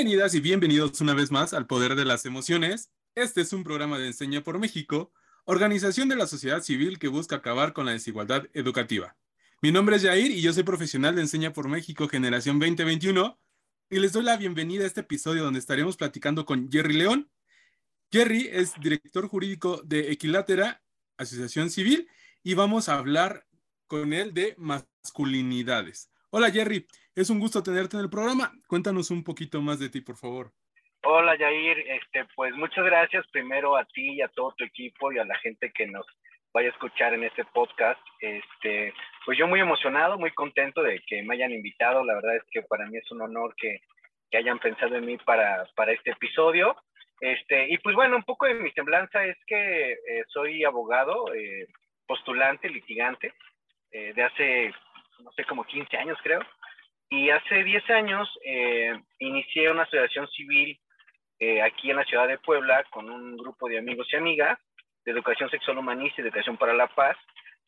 Bienvenidas y bienvenidos una vez más al Poder de las Emociones. Este es un programa de Enseña por México, organización de la sociedad civil que busca acabar con la desigualdad educativa. Mi nombre es Jair y yo soy profesional de Enseña por México Generación 2021 y les doy la bienvenida a este episodio donde estaremos platicando con Jerry León. Jerry es director jurídico de Equilátera, Asociación Civil, y vamos a hablar con él de masculinidades. Hola Jerry, es un gusto tenerte en el programa. Cuéntanos un poquito más de ti, por favor. Hola Jair, este, pues muchas gracias primero a ti y a todo tu equipo y a la gente que nos vaya a escuchar en este podcast. Este, pues yo muy emocionado, muy contento de que me hayan invitado. La verdad es que para mí es un honor que, hayan pensado en mí para, para, este episodio. Este, y pues bueno, un poco de mi semblanza es que eh, soy abogado, eh, postulante, litigante, eh, de hace, no sé, como 15 años creo. Y hace 10 años eh, inicié una asociación civil eh, aquí en la ciudad de Puebla con un grupo de amigos y amigas de educación sexual humanista y educación para la paz.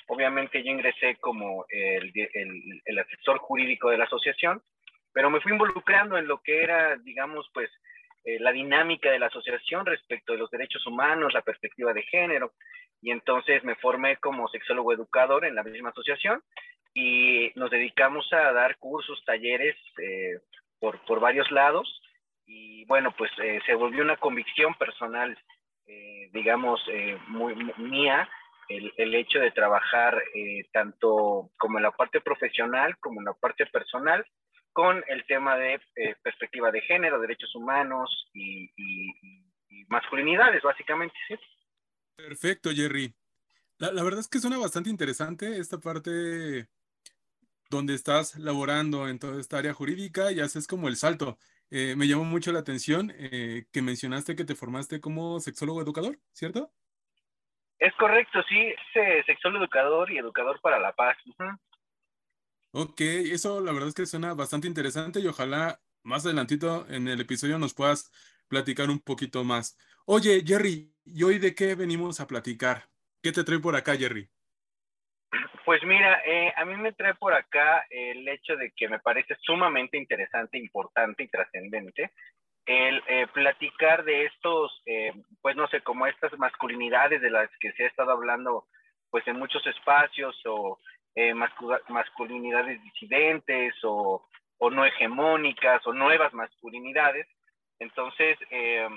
Obviamente yo ingresé como el, el, el, asesor jurídico de la asociación, pero me fui involucrando en lo que era, digamos, pues eh, la dinámica de la asociación respecto de los derechos humanos, la perspectiva de género. Y entonces me formé como sexólogo educador en la misma asociación y nos dedicamos a dar cursos, talleres eh, por, por, varios lados y bueno, pues eh, se volvió una convicción personal, eh, digamos, eh, muy, muy, mía, el, el, hecho de trabajar eh, tanto como en la parte profesional como en la parte personal con el tema de perspectiva de género, derechos humanos y, y, y masculinidades, básicamente. ¿sí? Perfecto, Jerry. La, la, verdad es que suena bastante interesante esta parte donde estás laborando en toda esta área jurídica y haces como el salto. Eh, me llamó mucho la atención eh, que mencionaste que te formaste como sexólogo educador, ¿cierto? Es correcto, sí, sexólogo educador y educador para la paz. Uh -huh. Ok, eso la verdad es que suena bastante interesante y ojalá más adelantito en el episodio nos puedas platicar un poquito más. Oye, Jerry, ¿y hoy de qué venimos a platicar? ¿Qué te trae por acá, Jerry? Pues mira, eh, a mí me trae por acá el hecho de que me parece sumamente interesante, importante y trascendente el eh, platicar de estos, eh, pues no sé, como estas masculinidades de las que se ha estado hablando pues en muchos espacios o eh, mascul masculinidades disidentes o, o, no hegemónicas o nuevas masculinidades. Entonces, eh,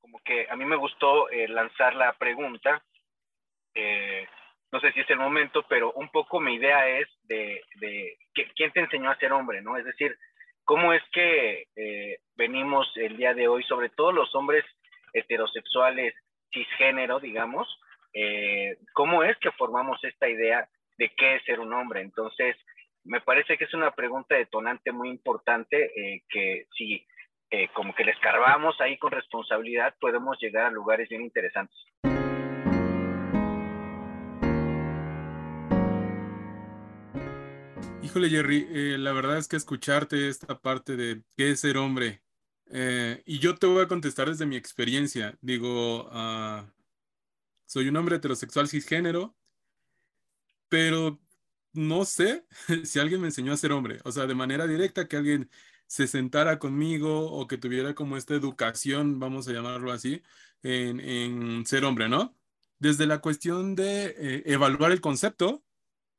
como que a mí me gustó eh, lanzar la pregunta no sé si es el momento, pero un poco mi idea es de, de quién te enseñó a ser hombre, ¿no? Es decir, cómo es que eh, venimos el día de hoy, sobre todo los hombres heterosexuales cisgénero, digamos, eh, cómo es que formamos esta idea de qué es ser un hombre. Entonces, me parece que es una pregunta detonante muy importante eh, que si eh, como que le escarbamos ahí con responsabilidad, podemos llegar a lugares bien interesantes. Híjole, Jerry, eh, la verdad es que escucharte esta parte de qué es ser hombre, eh, y yo te voy a contestar desde mi experiencia. Digo, uh, soy un hombre heterosexual cisgénero, pero no sé si alguien me enseñó a ser hombre, o sea, de manera directa, que alguien se sentara conmigo o que tuviera como esta educación, vamos a llamarlo así, en, en ser hombre, ¿no? Desde la cuestión de eh, evaluar el concepto,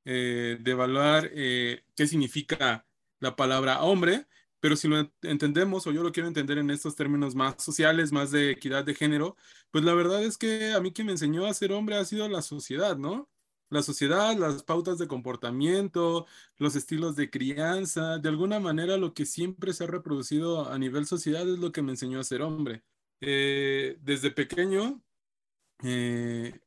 eh, de evaluar eh, qué significa la palabra hombre, pero si lo entendemos, o yo lo quiero entender en estos términos más sociales, más de equidad de género, pues la verdad es que a mí quien me enseñó a ser hombre ha sido la sociedad, ¿no? La sociedad, las pautas de comportamiento, los estilos de crianza, de alguna manera lo que siempre se ha reproducido a nivel sociedad es lo que me enseñó a ser hombre. Eh, desde pequeño,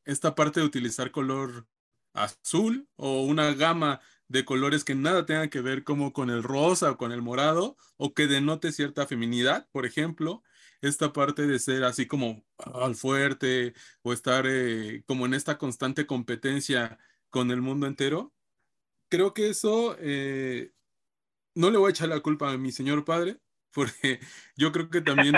esta parte de utilizar color azul o una gama de colores que nada tengan que ver como con el rosa o con el morado o que denote cierta feminidad, por ejemplo, esta parte de ser así como al fuerte o estar eh, como en esta constante competencia con el mundo entero, creo que eso eh, no le voy a echar la culpa a mi señor padre, porque yo creo que también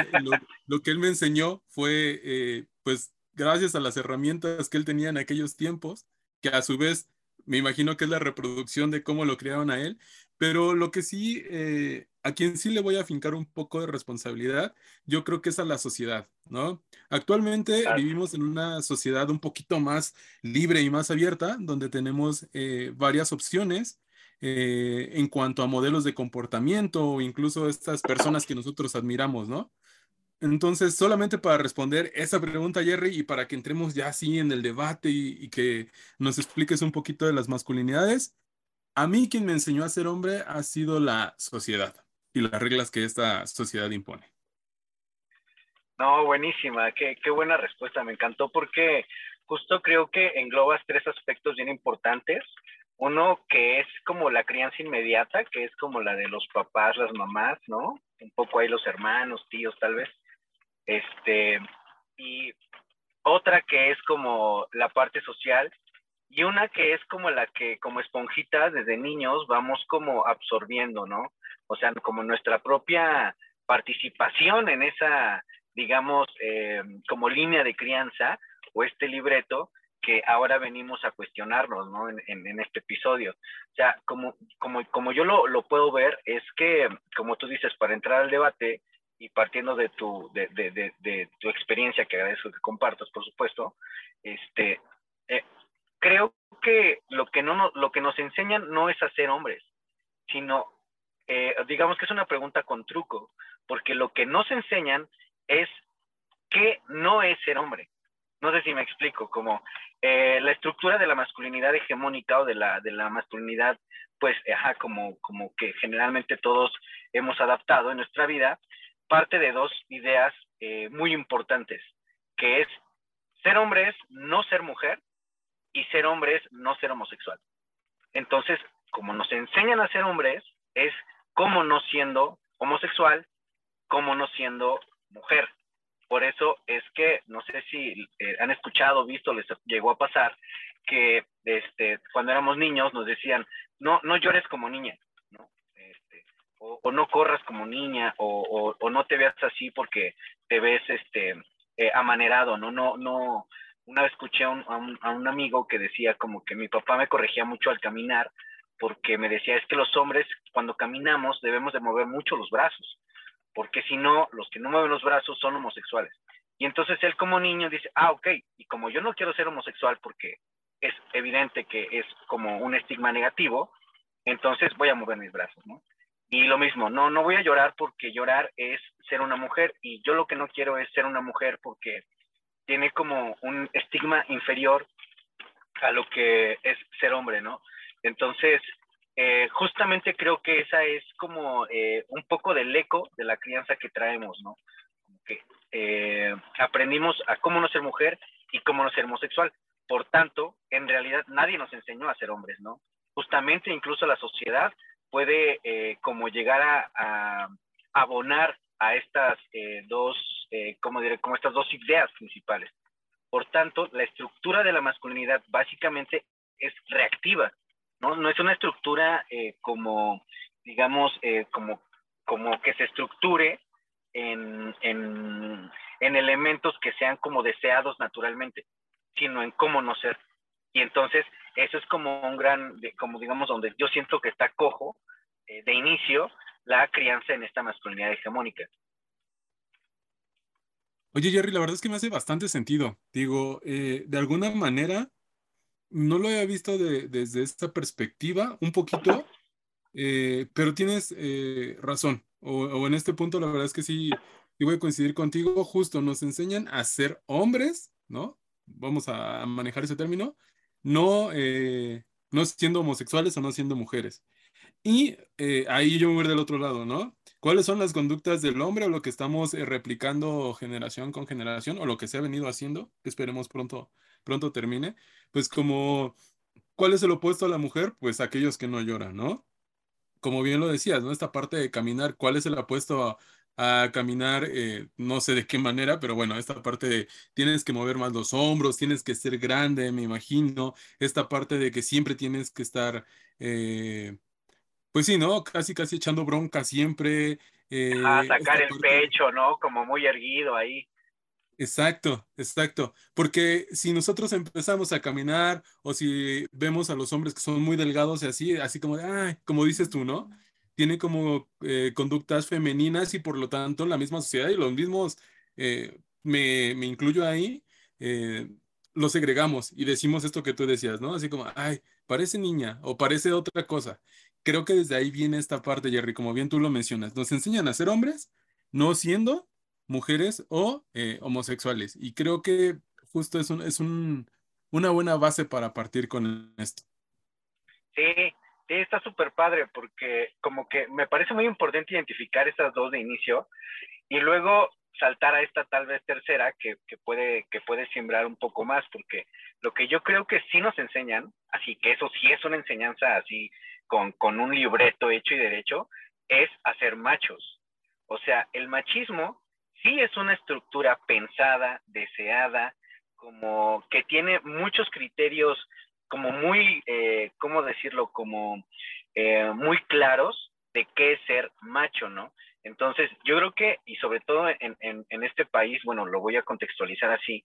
lo, que él me enseñó fue, eh, pues, gracias a las herramientas que él tenía en aquellos tiempos, que a su vez me imagino que es la reproducción de cómo lo criaron a él, pero lo que sí, eh, a quien sí le voy a fincar un poco de responsabilidad, yo creo que es a la sociedad, ¿no? Actualmente vivimos en una sociedad un poquito más libre y más abierta, donde tenemos eh, varias opciones eh, en cuanto a modelos de comportamiento o incluso estas personas que nosotros admiramos, ¿no? Entonces, solamente para responder esa pregunta, Jerry, y para que entremos ya así en el debate y, que nos expliques un poquito de las masculinidades, a mí quien me enseñó a ser hombre ha sido la sociedad y las reglas que esta sociedad impone. No, buenísima, qué, qué buena respuesta, me encantó porque justo creo que englobas tres aspectos bien importantes. Uno que es como la crianza inmediata, que es como la de los papás, las mamás, ¿no? Un poco ahí los hermanos, tíos, tal vez. Este, y otra que es como la parte social y una que es como la que como esponjitas desde niños vamos como absorbiendo, ¿no? O sea, como nuestra propia participación en esa, digamos, eh, como línea de crianza o este libreto que ahora venimos a cuestionarnos, ¿no? En, en, este episodio. O sea, como, como, como yo lo, lo, puedo ver, es que, como tú dices, para entrar al debate, y partiendo de tu, de, de, de, tu experiencia, que agradezco que compartas, por supuesto, este, eh, creo que lo que, no, lo que nos enseñan no es a ser hombres, sino, eh, digamos que es una pregunta con truco, porque lo que nos enseñan es qué no es ser hombre. No sé si me explico, como eh, la estructura de la masculinidad hegemónica o de la, de la masculinidad, pues, ajá, como, como que generalmente todos hemos adaptado en nuestra vida, parte de dos ideas eh, muy importantes, que es ser hombre es no ser mujer y ser hombre es no ser homosexual. Entonces, como nos enseñan a ser hombres, es como no siendo homosexual, como no siendo mujer. Por eso es que, no sé si eh, han escuchado, visto, les llegó a pasar que este, cuando éramos niños nos decían, no, no llores como niña, o, no corras como niña, o, no te veas así porque te ves este eh, amanerado, ¿no? No, no, una vez escuché a un, amigo que decía como que mi papá me corregía mucho al caminar porque me decía es que los hombres cuando caminamos debemos de mover mucho los brazos, porque si no, los que no mueven los brazos son homosexuales. Y entonces él como niño dice, ah, ok, y como yo no quiero ser homosexual porque es evidente que es como un estigma negativo, entonces voy a mover mis brazos, ¿no? Y lo mismo, no, no voy a llorar porque llorar es ser una mujer y yo lo que no quiero es ser una mujer porque tiene como un estigma inferior a lo que es ser hombre, ¿no? Entonces, eh, justamente creo que esa es como eh, un poco del eco de la crianza que traemos, ¿no? que eh, aprendimos a cómo no ser mujer y cómo no ser homosexual. Por tanto, en realidad nadie nos enseñó a ser hombres, ¿no? Justamente incluso la sociedad puede eh, como llegar a, abonar a estas eh, dos, eh, como diré, como estas dos ideas principales. Por tanto, la estructura de la masculinidad básicamente es reactiva, ¿no? No es una estructura como, digamos, como, como que se estructure en, en, en elementos que sean como deseados naturalmente, sino en cómo no ser. Y entonces eso es como un gran, como digamos, donde yo siento que está cojo eh, de inicio la crianza en esta masculinidad hegemónica. Oye, Jerry, la verdad es que me hace bastante sentido. Digo, eh, de alguna manera, no lo había visto desde esta perspectiva, un poquito, eh, pero tienes razón. O, o, en este punto, la verdad es que sí, y voy a coincidir contigo, justo nos enseñan a ser hombres, ¿no? Vamos a manejar ese término, no, eh, no siendo homosexuales o no siendo mujeres. Y eh, ahí yo me voy del otro lado, ¿no? ¿Cuáles son las conductas del hombre o lo que estamos eh, replicando generación con generación o lo que se ha venido haciendo, esperemos pronto, pronto termine? Pues como, ¿cuál es el opuesto a la mujer? Pues aquellos que no lloran, ¿no? Como bien lo decías, ¿no? Esta parte de caminar, ¿cuál es el opuesto a, a caminar, eh, no sé de qué manera, pero bueno, esta parte de tienes que mover más los hombros, tienes que ser grande, me imagino, esta parte de que siempre tienes que estar, eh, pues sí, ¿no? Casi, casi echando bronca siempre. Eh, sacar el pecho, ¿no? Como muy erguido ahí. Exacto, exacto. Porque si nosotros empezamos a caminar o si vemos a los hombres que son muy delgados y así, así como de, ay, como dices tú, ¿no? Tiene como eh, conductas femeninas y por lo tanto la misma sociedad y los mismos, eh, me, me, incluyo ahí, eh, segregamos y decimos esto que tú decías, ¿no? Así como, ay, parece niña o parece otra cosa. Creo que desde ahí viene esta parte, Jerry, como bien tú lo mencionas. Nos enseñan a ser hombres, no siendo mujeres o eh, homosexuales. Y creo que justo es, un, es un, una buena base para partir con esto. Sí, está súper padre porque como que me parece muy importante identificar estas dos de inicio y luego saltar a esta tal vez tercera que, que, puede, que puede sembrar un poco más, porque lo que yo creo que sí nos enseñan, así que eso sí es una enseñanza así con, con un libreto hecho y derecho, es hacer machos. O sea, el machismo sí es una estructura pensada, deseada, como que tiene muchos criterios como muy, eh, ¿cómo decirlo? Como eh, muy claros de qué es ser macho, ¿no? Entonces, yo creo que, y sobre todo en, en, este país, bueno, lo voy a contextualizar así,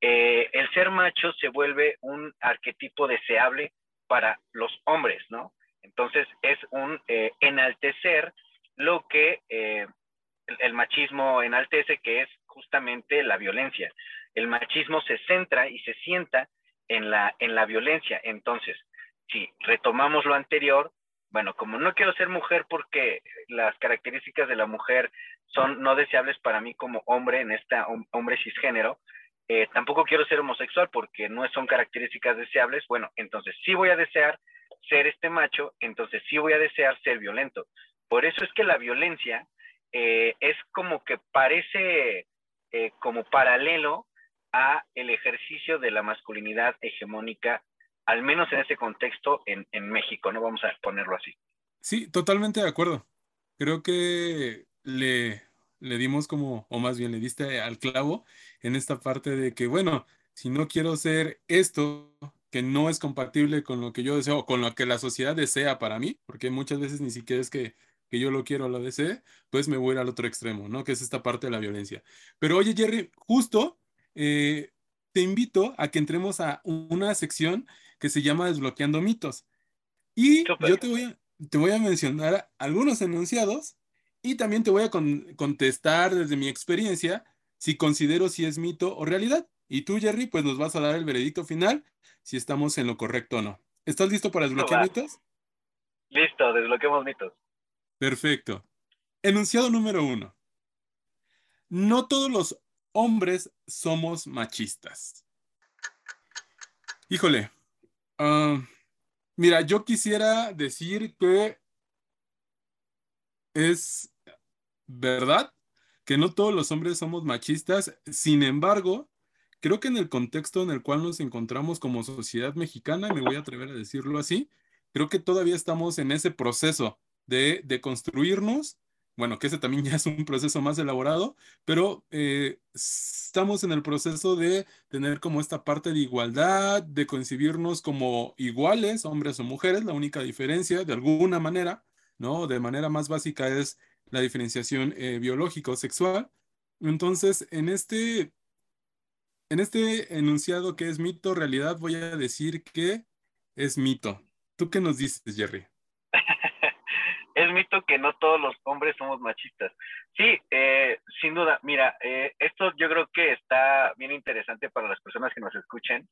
eh, el ser macho se vuelve un arquetipo deseable para los hombres, ¿no? Entonces, es un enaltecer lo que el machismo enaltece, que es justamente la violencia. El machismo se centra y se sienta en la, en la violencia. Entonces, si retomamos lo anterior, bueno, como no quiero ser mujer porque las características de la mujer son no deseables para mí como hombre en esta hombre cisgénero, eh, tampoco quiero ser homosexual porque no son características deseables, bueno, entonces sí voy a desear ser este macho, entonces sí voy a desear ser violento. Por eso es que la violencia eh, es como que parece eh, como paralelo el ejercicio de la masculinidad hegemónica, al menos en ese contexto en, en México, ¿no? Vamos a ponerlo así. Sí, totalmente de acuerdo. Creo que le, le dimos como, o más bien le diste al clavo en esta parte de que, bueno, si no quiero ser esto que no es compatible con lo que yo deseo, con lo que la sociedad desea para mí, porque muchas veces ni siquiera es que que yo lo quiero, lo desee, pues me voy al otro extremo, ¿no? Que es esta parte de la violencia. Pero oye, Jerry, justo eh, te invito a que entremos a una sección que se llama Desbloqueando mitos. Y yo te voy, a, te voy a mencionar algunos enunciados y también te voy a contestar desde mi experiencia si considero si es mito o realidad. Y tú, Jerry, pues nos vas a dar el veredicto final si estamos en lo correcto o no. ¿Estás listo para desbloquear mitos? Listo, desbloqueamos mitos. Perfecto. Enunciado número uno. No todos los hombres somos machistas. Híjole. Ah, mira, yo quisiera decir que es verdad que no todos los hombres somos machistas. Sin embargo, creo que en el contexto en el cual nos encontramos como sociedad mexicana, me voy a atrever a decirlo así, creo que todavía estamos en ese proceso de, construirnos, bueno, que ese también ya es un proceso más elaborado, pero eh, estamos en el proceso de tener como esta parte de igualdad, de concebirnos como iguales, hombres o mujeres, la única diferencia, de alguna manera, ¿no? De manera más básica es la diferenciación eh, biológico-sexual. Entonces, en este, en este enunciado que es mito, realidad, voy a decir que es mito. ¿Tú qué nos dices, Jerry? Es mito que no todos los hombres somos machistas. Sí, eh, sin duda. Mira, eh, esto yo creo que está bien interesante para las personas que nos escuchen.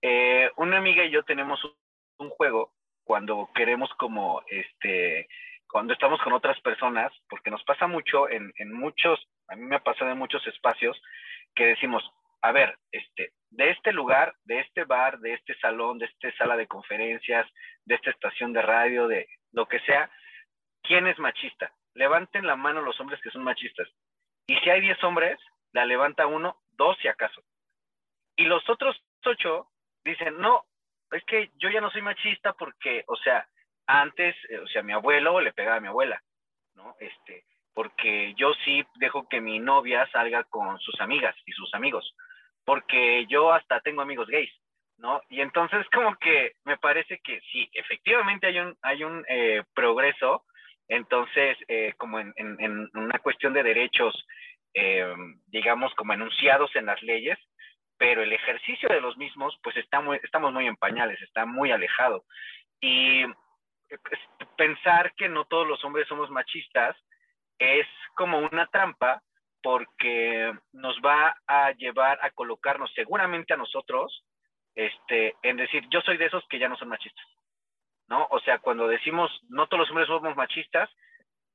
Eh, una amiga y yo tenemos un juego cuando queremos como, este, cuando estamos con otras personas, porque nos pasa mucho en, en muchos, a mí me ha pasado en muchos espacios, que decimos, a ver, este, de este lugar, de este bar, de este salón, de esta sala de conferencias, de esta estación de radio, de lo que sea, ¿quién es machista? Levanten la mano los hombres que son machistas. Y si hay 10 hombres, la levanta uno, dos si acaso. Y los otros ocho dicen, no, es que yo ya no soy machista porque, o sea, antes, eh, o sea, mi abuelo le pegaba a mi abuela, ¿no? Este, porque yo sí dejo que mi novia salga con sus amigas y sus amigos, porque yo hasta tengo amigos gays, ¿no? Y entonces como que me parece que sí, efectivamente hay un, hay un eh, progreso, entonces, eh, como en, una cuestión de derechos digamos, como enunciados en las leyes, pero el ejercicio de los mismos, pues está muy, estamos muy en pañales, está muy alejado. Y pues, pensar que no todos los hombres somos machistas es como una trampa porque nos va a llevar a colocarnos seguramente a nosotros este, en decir, yo soy de esos que ya no son machistas, ¿no? O sea, cuando decimos, no todos los hombres somos machistas,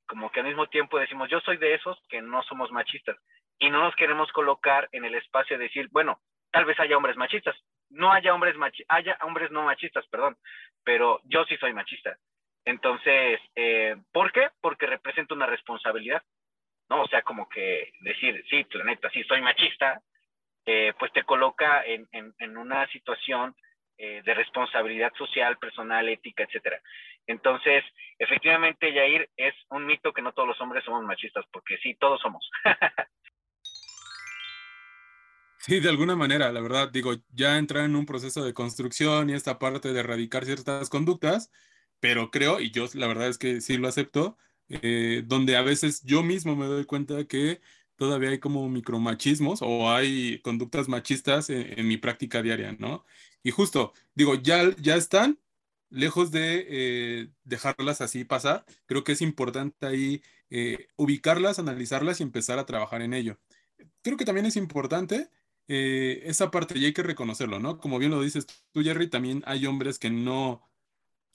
como que al mismo tiempo decimos, yo soy de esos que no somos machistas. Y no nos queremos colocar en el espacio de decir, bueno, tal vez haya hombres machistas, no haya hombres haya hombres no machistas, perdón, pero yo sí soy machista. Entonces, eh, ¿por qué? Porque representa una responsabilidad, ¿no? O sea, como que decir, sí, planeta, sí, soy machista, eh, pues te coloca en, en, una situación eh, de responsabilidad social, personal, ética, etcétera. Entonces, efectivamente, Yair, es un mito que no todos los hombres somos machistas, porque sí, todos somos. Sí, de alguna manera, la verdad, digo, ya entrar en un proceso de construcción y esta parte de erradicar ciertas conductas, pero creo, y yo la verdad es que sí lo acepto, eh, donde a veces yo mismo me doy cuenta que todavía hay como micromachismos o hay conductas machistas en, mi práctica diaria, ¿no? Y justo, digo, ya, ya están, lejos de eh, dejarlas así pasar, creo que es importante ahí eh, ubicarlas, analizarlas y empezar a trabajar en ello. Creo que también es importante eh, esa parte ya hay que reconocerlo, ¿no? Como bien lo dices tú, Jerry, también hay hombres que no,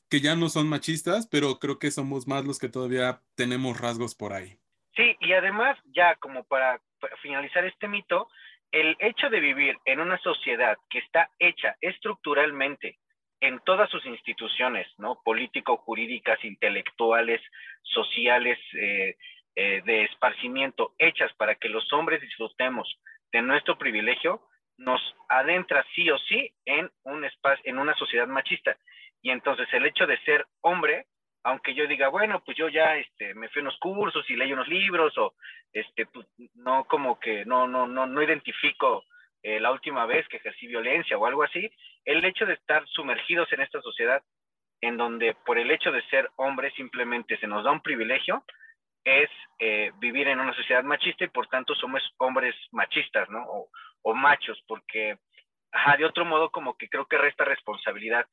que ya no son machistas, pero creo que somos más los que todavía tenemos rasgos por ahí. Sí, y además, ya como para, finalizar este mito, el hecho de vivir en una sociedad que está hecha estructuralmente en todas sus instituciones, ¿no? Político, jurídicas, intelectuales, sociales, eh, eh, de esparcimiento, hechas para que los hombres disfrutemos de nuestro privilegio nos adentra sí o sí en un espacio, en una sociedad machista. Y entonces el hecho de ser hombre, aunque yo diga, bueno, pues yo ya este, me fui a unos cursos y leí unos libros, o este, pues, no como que no, no, no, no identifico eh, la última vez que ejercí violencia o algo así, el hecho de estar sumergidos en esta sociedad en donde por el hecho de ser hombre simplemente se nos da un privilegio, es eh, vivir en una sociedad machista y por tanto somos hombres machistas, ¿no? O, machos, porque, ajá, de otro modo como que creo que resta responsabilidad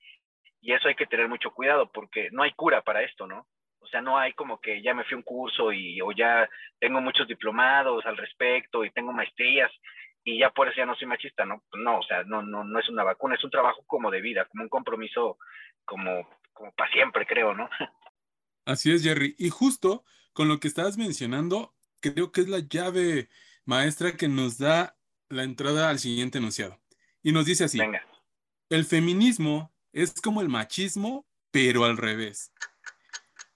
y eso hay que tener mucho cuidado porque no hay cura para esto, ¿no? O sea, no hay como que ya me fui a un curso y o ya tengo muchos diplomados al respecto y tengo maestrías y ya por eso ya no soy machista, ¿no? No, o sea, no, no, no es una vacuna, es un trabajo como de vida, como un compromiso como, como para siempre, creo, ¿no? Así es, Jerry. Y justo con lo que estabas mencionando, creo que es la llave maestra que nos da la entrada al siguiente enunciado. Y nos dice así, el feminismo es como el machismo, pero al revés.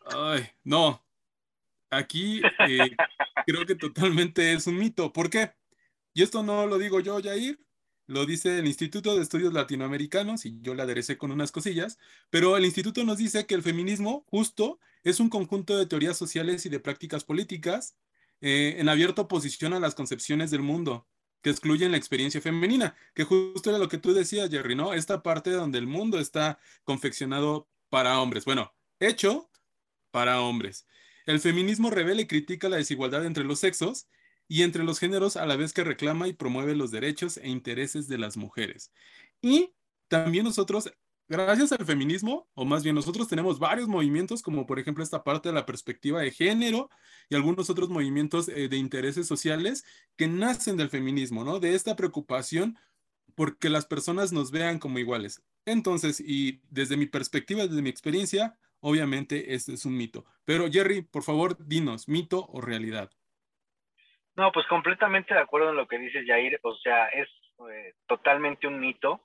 Ay, no, aquí eh, creo que totalmente es un mito. ¿Por qué? Y esto no lo digo yo, Jair, lo dice el Instituto de Estudios Latinoamericanos y yo le aderecé con unas cosillas, pero el instituto nos dice que el feminismo justo es un conjunto de teorías sociales y de prácticas políticas eh, en abierta oposición a las concepciones del mundo que excluyen la experiencia femenina, que justo era lo que tú decías, Jerry, ¿no? Esta parte donde el mundo está confeccionado para hombres, bueno, hecho para hombres. El feminismo revela y critica la desigualdad entre los sexos y entre los géneros a la vez que reclama y promueve los derechos e intereses de las mujeres. Y también nosotros, gracias al feminismo, o más bien nosotros tenemos varios movimientos, como por ejemplo esta parte de la perspectiva de género y algunos otros movimientos eh, de intereses sociales que nacen del feminismo, ¿no? De esta preocupación porque las personas nos vean como iguales. Entonces, y desde mi perspectiva, desde mi experiencia, obviamente este es un mito. Pero Jerry, por favor, dinos, mito o realidad. No, pues completamente de acuerdo en lo que dices, Jair. O sea, es eh, totalmente un mito.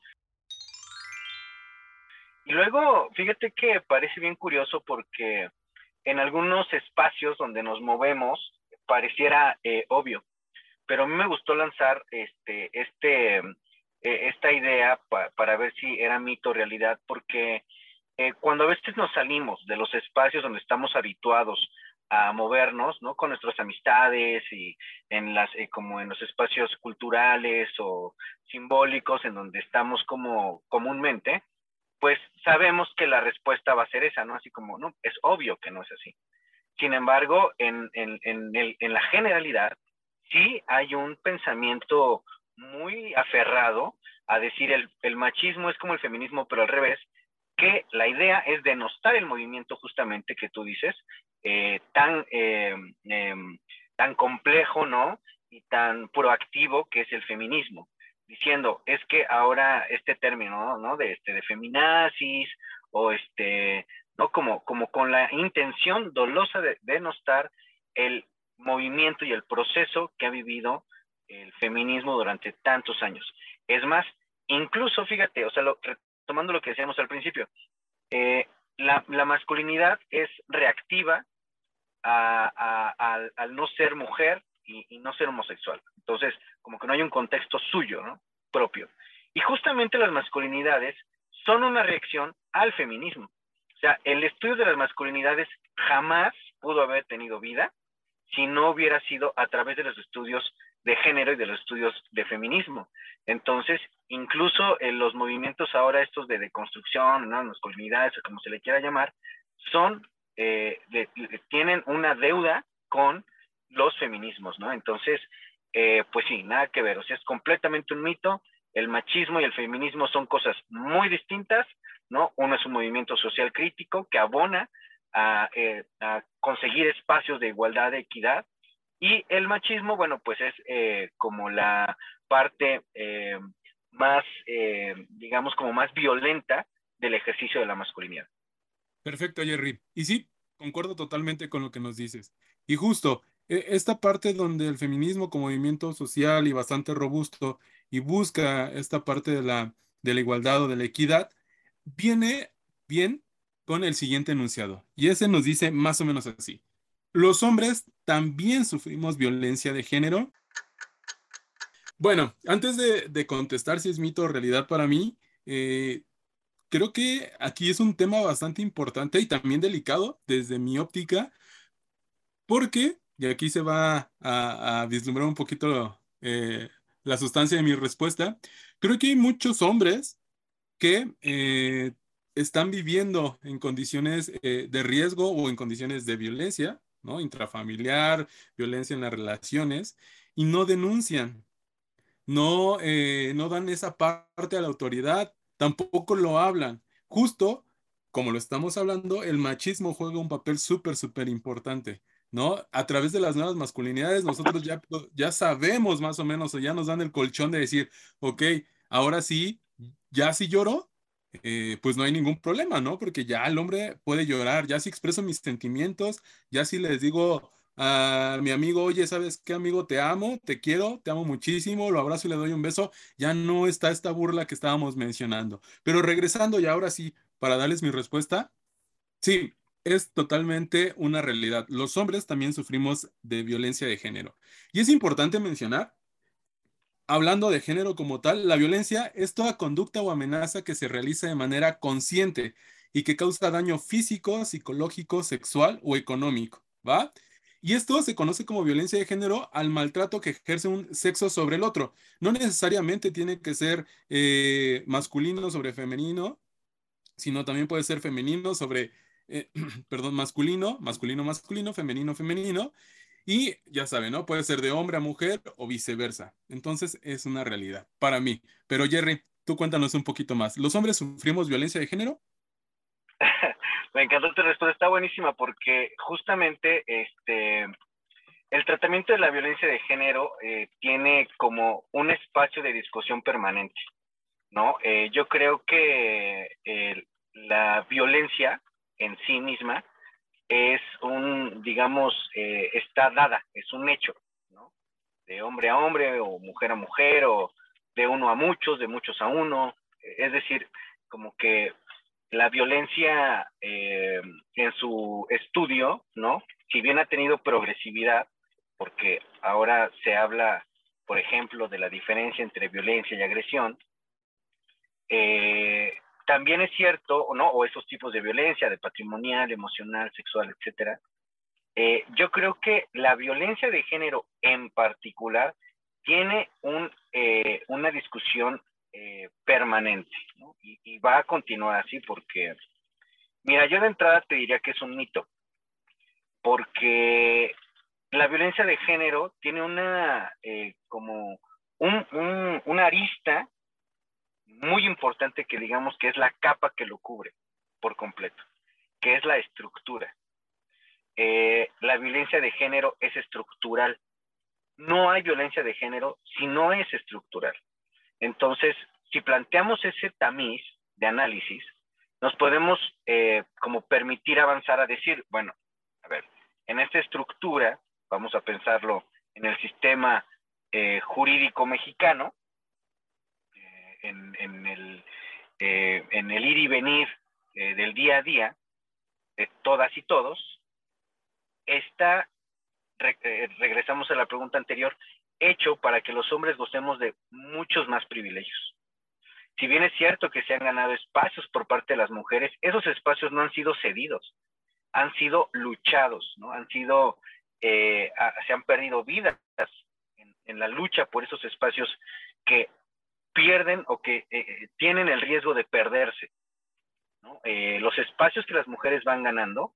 Y luego, fíjate que parece bien curioso porque en algunos espacios donde nos movemos pareciera eh, obvio, pero a mí me gustó lanzar este, este, eh, esta idea para ver si era mito o realidad, porque cuando a veces nos salimos de los espacios donde estamos habituados a movernos, ¿no? Con nuestras amistades y en las, eh, como en los espacios culturales o simbólicos en donde estamos como comúnmente, pues sabemos que la respuesta va a ser esa, ¿no? Así como, no, es obvio que no es así. Sin embargo, en, en, en, la generalidad, sí hay un pensamiento muy aferrado a decir el, el machismo es como el feminismo, pero al revés, que la idea es denostar el movimiento justamente que tú dices, eh, tan, eh, tan complejo, ¿no? Y tan proactivo que es el feminismo, diciendo, es que ahora este término, ¿no? De, este, de feminazis o este, ¿no? Como, como con la intención dolosa de denostar el movimiento y el proceso que ha vivido el feminismo durante tantos años. Es más, incluso, fíjate, o sea, lo, tomando lo que decíamos al principio, eh, la, masculinidad es reactiva al, no ser mujer y, no ser homosexual. Entonces, como que no hay un contexto suyo, ¿no? Propio. Y justamente las masculinidades son una reacción al feminismo. O sea, el estudio de las masculinidades jamás pudo haber tenido vida si no hubiera sido a través de los estudios de género y de los estudios de feminismo. Entonces, incluso en los movimientos ahora estos de deconstrucción, ¿no? las comunidades, o como se le quiera llamar, son, eh, tienen una deuda con los feminismos, ¿no? Entonces, eh, pues sí, nada que ver, o sea, es completamente un mito, el machismo y el feminismo son cosas muy distintas, ¿no? Uno es un movimiento social crítico que abona a, eh, conseguir espacios de igualdad, de equidad, y el machismo, bueno, pues es eh, como la parte más, digamos, como más violenta del ejercicio de la masculinidad. Perfecto, Jerry. Y sí, concuerdo totalmente con lo que nos dices. Y justo, esta parte donde el feminismo como movimiento social y bastante robusto y busca esta parte de la, de igualdad o de la equidad, viene bien con el siguiente enunciado. Y ese nos dice más o menos así. Los hombres también sufrimos violencia de género. Bueno, antes de, contestar si es mito o realidad para mí, eh, creo que aquí es un tema bastante importante y también delicado desde mi óptica, porque, y aquí se va a, vislumbrar un poquito eh, la sustancia de mi respuesta, creo que hay muchos hombres que eh, están viviendo en condiciones de riesgo o en condiciones de violencia ¿no? Intrafamiliar, violencia en las relaciones, y no denuncian, no, eh, no dan esa parte a la autoridad, tampoco lo hablan. Justo como lo estamos hablando, el machismo juega un papel súper, súper importante. ¿No? A través de las nuevas masculinidades, nosotros ya, ya sabemos más o menos, o ya nos dan el colchón de decir, ok, ahora sí, ya sí lloro, eh, pues no hay ningún problema, ¿no? Porque ya el hombre puede llorar, ya si expreso mis sentimientos, ya si les digo a mi amigo, oye, ¿sabes qué, amigo? Te amo, te quiero, te amo muchísimo, lo abrazo y le doy un beso, ya no está esta burla que estábamos mencionando. Pero regresando y ahora sí, para darles mi respuesta, sí, es totalmente una realidad. Los hombres también sufrimos de violencia de género. Y es importante mencionar hablando de género como tal, la violencia es toda conducta o amenaza que se realiza de manera consciente y que causa daño físico, psicológico, sexual o económico, ¿va? Y esto se conoce como violencia de género al maltrato que ejerce un sexo sobre el otro. No necesariamente tiene que ser eh, masculino sobre femenino, sino también puede ser femenino sobre, eh, perdón, masculino, masculino, masculino, femenino, femenino. Y ya saben, ¿no? Puede ser de hombre a mujer o viceversa. Entonces es una realidad para mí. Pero Jerry, tú cuéntanos un poquito más. ¿Los hombres sufrimos violencia de género? Me encantó tu respuesta, está buenísima porque justamente este, el tratamiento de la violencia de género eh, tiene como un espacio de discusión permanente, ¿no? Eh, yo creo que eh, la violencia en sí misma es un, digamos, eh, está dada, es un hecho, ¿no? De hombre a hombre o mujer a mujer o de uno a muchos, de muchos a uno. Es decir, como que la violencia eh, en su estudio, ¿no? Si bien ha tenido progresividad, porque ahora se habla, por ejemplo, de la diferencia entre violencia y agresión, eh, también es cierto, ¿no? O esos tipos de violencia, de patrimonial, emocional, sexual, etcétera. Eh, yo creo que la violencia de género en particular tiene un, eh, una discusión eh, permanente, ¿no? Y, va a continuar así porque, mira, yo de entrada te diría que es un mito, porque la violencia de género tiene una, eh, como un, una arista muy importante que digamos que es la capa que lo cubre por completo, que es la estructura. Eh, la violencia de género es estructural. No hay violencia de género si no es estructural. Entonces, si planteamos ese tamiz de análisis, nos podemos eh, como permitir avanzar a decir, bueno, a ver, en esta estructura, vamos a pensarlo en el sistema eh, jurídico mexicano, eh, en, el, en, el, ir y venir del día a día de todas y todos, está, regresamos a la pregunta anterior, hecho para que los hombres gocemos de muchos más privilegios si bien es cierto que se han ganado espacios por parte de las mujeres, esos espacios no han sido cedidos, han sido luchados, ¿no? Han sido, eh, se han perdido vidas en, la lucha por esos espacios que pierden o que eh, eh, tienen el riesgo de perderse. los espacios que las mujeres van ganando,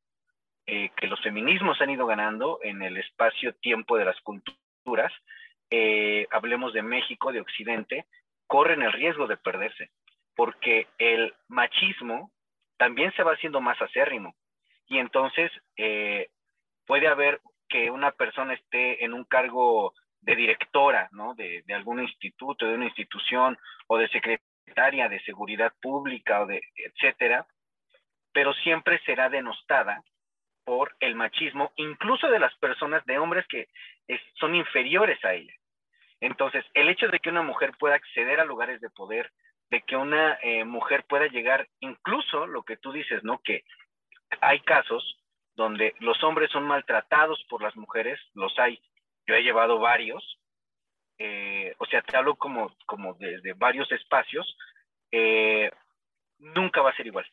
que los feminismos han ido ganando en el espacio-tiempo de las culturas, hablemos de México, de Occidente, corren el riesgo de perderse, porque el machismo también se va haciendo más acérrimo. Y entonces eh, puede haber que una persona esté en un cargo de directora, ¿no? De, de, algún instituto, de una institución, o de secretaria de seguridad pública, o de etcétera, pero siempre será denostada por el machismo, incluso de las personas, de hombres que son inferiores a ella. Entonces, el hecho de que una mujer pueda acceder a lugares de poder, de que una eh, mujer pueda llegar, incluso lo que tú dices, ¿no? Que hay casos donde los hombres son maltratados por las mujeres, los hay. Yo he llevado varios, eh, o sea, te hablo como, como desde varios espacios, eh, nunca va a ser igual.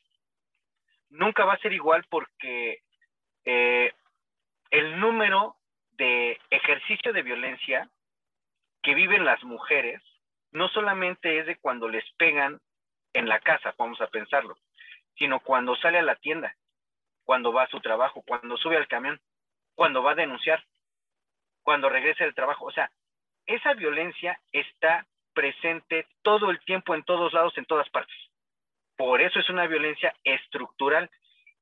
Nunca va a ser igual porque el número de ejercicio de violencia que viven las mujeres no solamente es de cuando les pegan en la casa, vamos a pensarlo, sino cuando sale a la tienda, cuando va a su trabajo, cuando sube al camión, cuando va a denunciar, cuando regresa del trabajo. O sea, esa violencia está presente todo el tiempo, en todos lados, en todas partes. Por eso es una violencia estructural.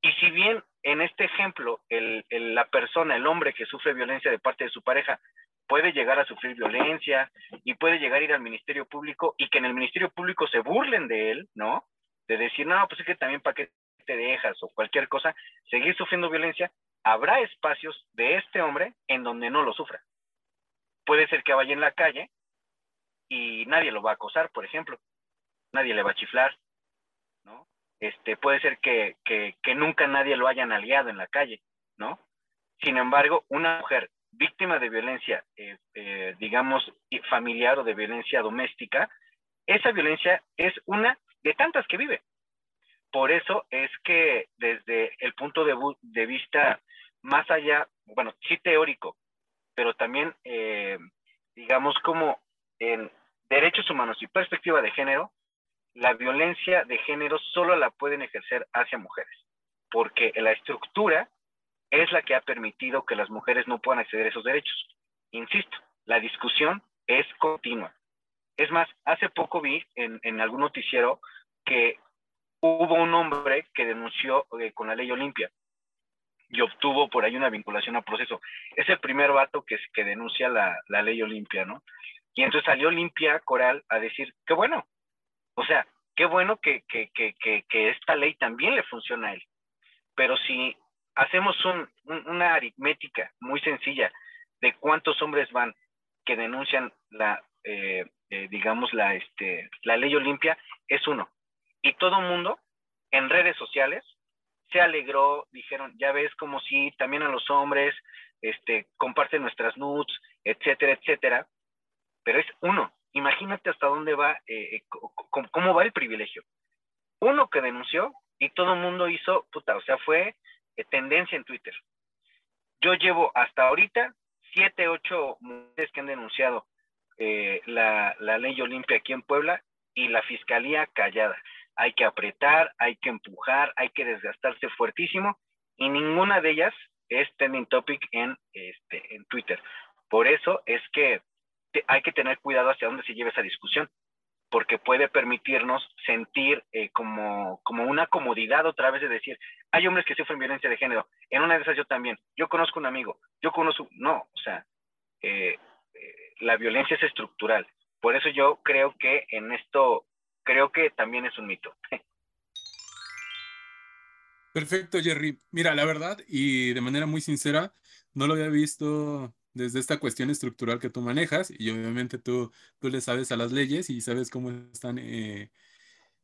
Y si bien en este ejemplo la persona, el hombre que sufre violencia de parte de su pareja, puede llegar a sufrir violencia y puede llegar a ir al Ministerio Público y que en el Ministerio Público se burlen de él, ¿no? De decir, no, pues es que también para qué te dejas o cualquier cosa, seguir sufriendo violencia, habrá espacios de este hombre en donde no lo sufra. Puede ser que vaya en la calle y nadie lo va a acosar, por ejemplo, nadie le va a chiflar, ¿no? Este, puede ser que, que, nunca nadie lo haya aliado en la calle, ¿no? Sin embargo, una mujer víctima de violencia, eh, eh, digamos, familiar o de violencia doméstica, esa violencia es una de tantas que vive. Por eso es que desde el punto de, vista más allá, bueno, sí teórico, pero también, eh, digamos, como en derechos humanos y perspectiva de género, la violencia de género solo la pueden ejercer hacia mujeres, porque la estructura es la que ha permitido que las mujeres no puedan acceder a esos derechos. Insisto, la discusión es continua. Es más, hace poco vi en, algún noticiero que hubo un hombre que denunció eh, con la ley Olimpia y obtuvo por ahí una vinculación a proceso. Es el primer vato que, que denuncia la, ley Olimpia, ¿no? Y entonces salió Olimpia Coral a decir, qué bueno, o sea, qué bueno que, que, que, que, esta ley también le funciona a él. Pero si hacemos una aritmética muy sencilla de cuántos hombres van que denuncian la, eh, eh, digamos, la, este, la ley Olimpia, es uno. Y todo mundo en redes sociales se alegró, dijeron, ya ves como si también a los hombres este, comparten nuestras nudes, etcétera, etcétera. Pero es uno. Imagínate hasta dónde va, eh, cómo va el privilegio. Uno que denunció y todo el mundo hizo, puta, o sea, fue tendencia en Twitter. Yo llevo hasta ahorita siete, ocho mujeres que han denunciado eh, la, la ley Olimpia aquí en Puebla y la fiscalía callada. Hay que apretar, hay que empujar, hay que desgastarse fuertísimo y ninguna de ellas es trending topic en, este, en Twitter. Por eso es que hay que tener cuidado hacia dónde se lleva esa discusión, porque puede permitirnos sentir eh, como, como una comodidad otra vez de decir, hay hombres que sufren violencia de género, en una de esas yo también, yo conozco un amigo, yo conozco, no, o sea, eh, eh, la violencia es estructural. Por eso yo creo que en esto, creo que también es un mito. Perfecto, Jerry. Mira, la verdad, y de manera muy sincera, no lo había visto desde esta cuestión estructural que tú manejas, y obviamente tú, tú le sabes a las leyes y sabes cómo están eh,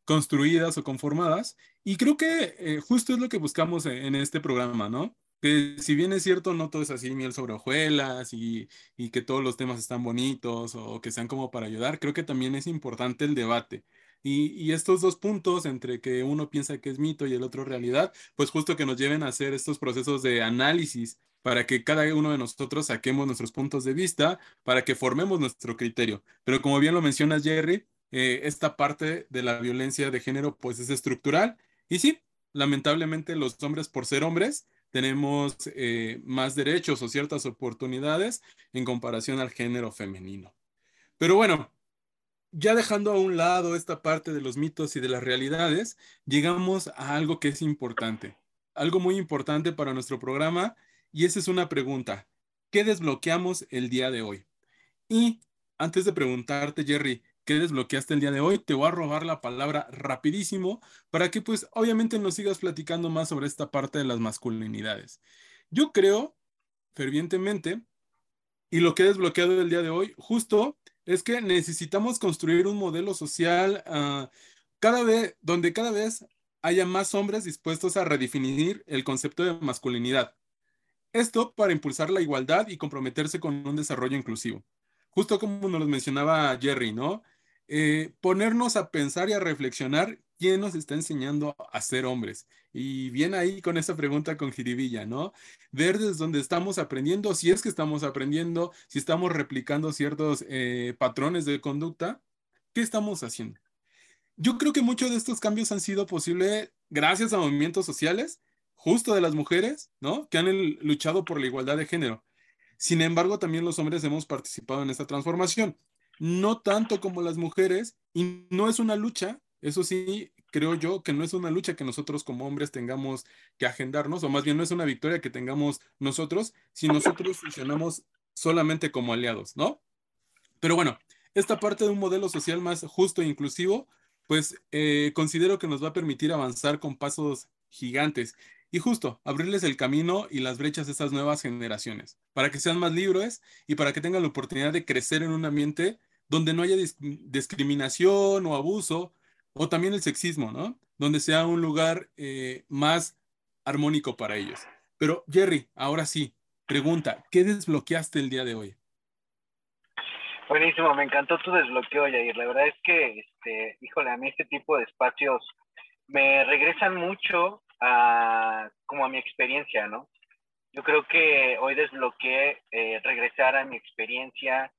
construidas o conformadas, y creo que eh, justo es lo que buscamos en, en este programa, ¿no? que si bien es cierto, no todo es así miel sobre hojuelas y, y, que todos los temas están bonitos o que sean como para ayudar, creo que también es importante el debate. Y, estos dos puntos entre que uno piensa que es mito y el otro realidad, pues justo que nos lleven a hacer estos procesos de análisis para que cada uno de nosotros saquemos nuestros puntos de vista, para que formemos nuestro criterio. Pero como bien lo mencionas, Jerry, eh, esta parte de la violencia de género pues es estructural. Y sí, lamentablemente los hombres por ser hombres tenemos eh, más derechos o ciertas oportunidades en comparación al género femenino. Pero bueno, ya dejando a un lado esta parte de los mitos y de las realidades, llegamos a algo que es importante, algo muy importante para nuestro programa, y esa es una pregunta. ¿Qué desbloqueamos el día de hoy? Y antes de preguntarte, Jerry, ¿qué desbloqueaste el día de hoy? Te voy a robar la palabra rapidísimo para que pues obviamente nos sigas platicando más sobre esta parte de las masculinidades. Yo creo fervientemente, y lo que he desbloqueado el día de hoy, justo es que necesitamos construir un modelo social uh, cada vez, donde cada vez haya más hombres dispuestos a redefinir el concepto de masculinidad. Esto para impulsar la igualdad y comprometerse con un desarrollo inclusivo. Justo como nos lo mencionaba Jerry, ¿no? Eh, ponernos a pensar y a reflexionar quién nos está enseñando a ser hombres. Y bien ahí con esa pregunta con jiribilla, ¿no? Ver desde dónde estamos aprendiendo, si es que estamos aprendiendo, si estamos replicando ciertos eh, patrones de conducta, ¿qué estamos haciendo? Yo creo que muchos de estos cambios han sido posibles gracias a movimientos sociales, justo de las mujeres, ¿no? Que han luchado por la igualdad de género. Sin embargo, también los hombres hemos participado en esta transformación. No tanto como las mujeres, y no es una lucha, eso sí, creo yo que no es una lucha que nosotros como hombres tengamos que agendarnos, o más bien no es una victoria que tengamos nosotros, si nosotros funcionamos solamente como aliados, ¿no? Pero bueno, esta parte de un modelo social más justo e inclusivo, pues eh, considero que nos va a permitir avanzar con pasos gigantes y justo abrirles el camino y las brechas a estas nuevas generaciones, para que sean más libres y para que tengan la oportunidad de crecer en un ambiente donde no haya discriminación o abuso, o también el sexismo, ¿no? Donde sea un lugar eh, más armónico para ellos. Pero Jerry, ahora sí, pregunta, ¿qué desbloqueaste el día de hoy? Buenísimo, me encantó tu desbloqueo, Yair. La verdad es que, este, híjole, a mí este tipo de espacios me regresan mucho a, como a mi experiencia, ¿no? Yo creo que hoy desbloqueé eh, regresar a mi experiencia,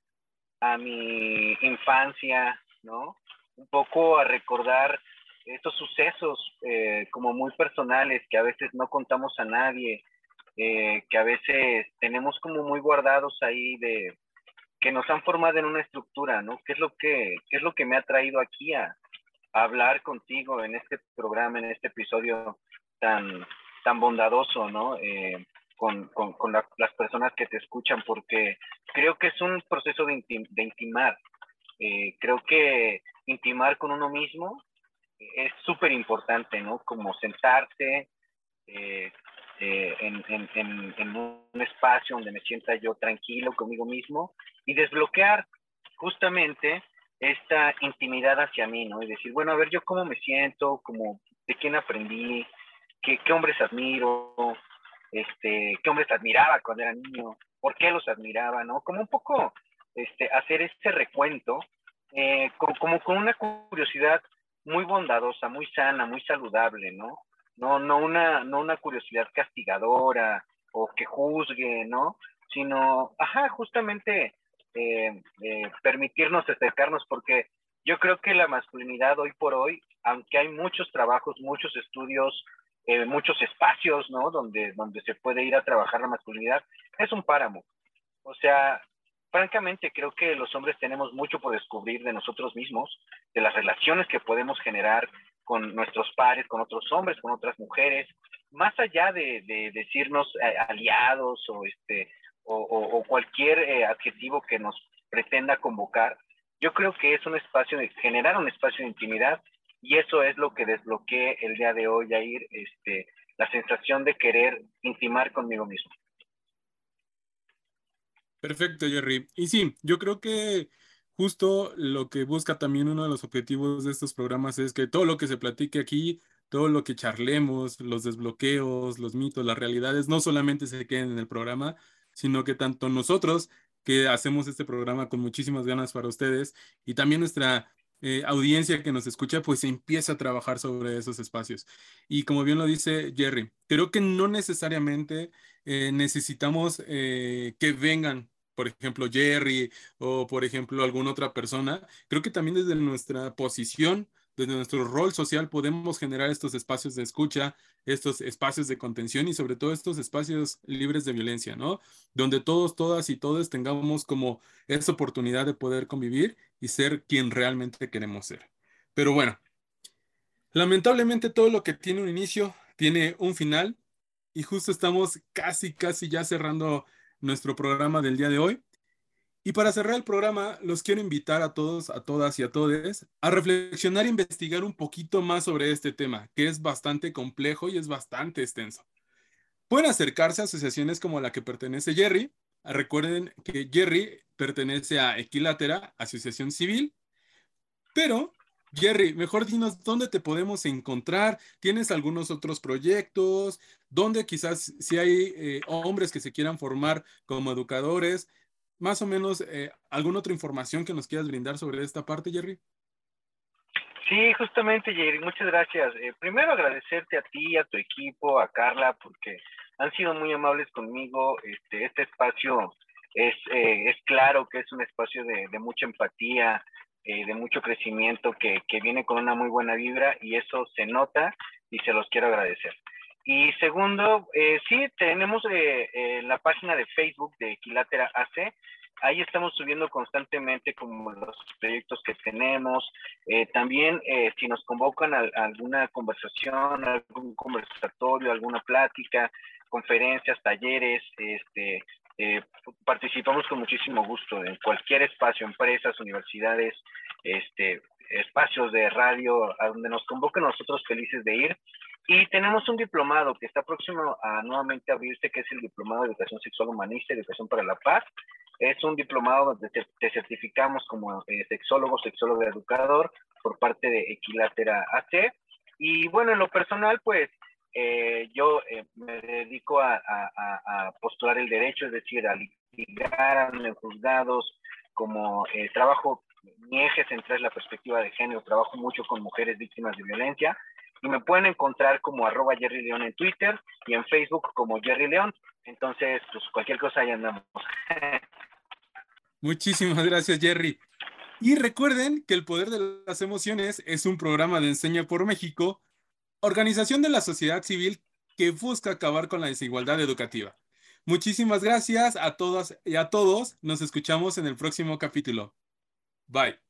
a mi infancia, ¿no? Un poco a recordar estos sucesos eh, como muy personales que a veces no contamos a nadie, eh, que a veces tenemos como muy guardados ahí de que nos han formado en una estructura, ¿no? ¿Qué es lo que, qué es lo que me ha traído aquí a, hablar contigo en este programa, en este episodio tan, tan bondadoso, ¿no? Eh, con, con, con las personas que te escuchan, porque creo que es un proceso de, intimar. Creo que intimar con uno mismo es súper importante, ¿no? Como sentarse eh, en, en, en, un espacio donde me sienta yo tranquilo conmigo mismo y desbloquear justamente esta intimidad hacia mí, ¿no? Y decir, bueno, a ver, yo cómo me siento, como de quién aprendí, qué, qué hombres admiro, este, qué hombres admiraba cuando era niño, por qué los admiraba, ¿no? Como un poco este, hacer este recuento, eh, como, con una curiosidad muy bondadosa, muy sana, muy saludable, ¿no? No, no, una, no una curiosidad castigadora o que juzgue, ¿no? Sino, ajá, justamente eh, eh, permitirnos acercarnos, porque yo creo que la masculinidad hoy por hoy, aunque hay muchos trabajos, muchos estudios, eh, muchos espacios, ¿no? Donde, donde se puede ir a trabajar la masculinidad, es un páramo. O sea, francamente creo que los hombres tenemos mucho por descubrir de nosotros mismos, de las relaciones que podemos generar con nuestros pares, con otros hombres, con otras mujeres, más allá de, decirnos eh, aliados o, este, o, cualquier eh, adjetivo que nos pretenda convocar, yo creo que es un espacio de generar un espacio de intimidad y eso es lo que desbloqueé el día de hoy, ir este, la sensación de querer intimar conmigo mismo. Perfecto, Jerry. Y sí, yo creo que justo lo que busca también uno de los objetivos de estos programas es que todo lo que se platique aquí, todo lo que charlemos, los desbloqueos, los mitos, las realidades, no solamente se queden en el programa, sino que tanto nosotros que hacemos este programa con muchísimas ganas para ustedes y también nuestra eh, audiencia que nos escucha, pues empieza a trabajar sobre esos espacios. Y como bien lo dice Jerry, creo que no necesariamente eh, necesitamos eh, que vengan, por ejemplo, Jerry o por ejemplo alguna otra persona. Creo que también desde nuestra posición desde nuestro rol social podemos generar estos espacios de escucha, estos espacios de contención y sobre todo estos espacios libres de violencia, ¿no? Donde todos, todas y todos tengamos como esa oportunidad de poder convivir y ser quien realmente queremos ser. Pero bueno, lamentablemente todo lo que tiene un inicio tiene un final y justo estamos casi, casi ya cerrando nuestro programa del día de hoy. Y para cerrar el programa, los quiero invitar a todos, a todas y a todos a reflexionar e investigar un poquito más sobre este tema, que es bastante complejo y es bastante extenso. Pueden acercarse a asociaciones como la que pertenece Jerry. Recuerden que Jerry pertenece a Equilátera, Asociación Civil. Pero, Jerry, mejor dinos dónde te podemos encontrar. ¿Tienes algunos otros proyectos? ¿Dónde quizás si hay eh, hombres que se quieran formar como educadores? más o menos eh, alguna otra información que nos quieras brindar sobre esta parte, Jerry. Sí, justamente, Jerry, muchas gracias. Eh, primero agradecerte a ti, a tu equipo, a Carla, porque han sido muy amables conmigo. Este, este espacio es, eh, es claro que es un espacio de, mucha empatía, de mucho crecimiento, que, que viene con una muy buena vibra y eso se nota y se los quiero agradecer. Y segundo, eh, sí, tenemos eh, eh, la página de Facebook de Equilátera AC. Ahí estamos subiendo constantemente como los proyectos que tenemos. Eh, también si nos convocan a, alguna conversación, algún conversatorio, alguna plática, conferencias, talleres, este, participamos con muchísimo gusto en cualquier espacio, empresas, universidades, este, espacios de radio, a donde nos convoquen nosotros felices de ir y tenemos un diplomado que está próximo a nuevamente abrirse, que es el Diplomado de Educación Sexual Humanista y Educación para la Paz. Es un diplomado donde te, certificamos como eh, sexólogo, sexólogo educador por parte de Equilátera AC. Y bueno, en lo personal, pues eh, yo eh, me dedico a, postular el derecho, es decir, a litigar en juzgados, como trabajo, mi eje central es la perspectiva de género, trabajo mucho con mujeres víctimas de violencia y me pueden encontrar como arroba Jerry León en Twitter y en Facebook como Jerry León. Entonces, pues cualquier cosa ahí andamos. Muchísimas gracias, Jerry. Y recuerden que El Poder de las Emociones es un programa de Enseña por México, organización de la sociedad civil que busca acabar con la desigualdad educativa. Muchísimas gracias a todas y a todos. Nos escuchamos en el próximo capítulo. Bye.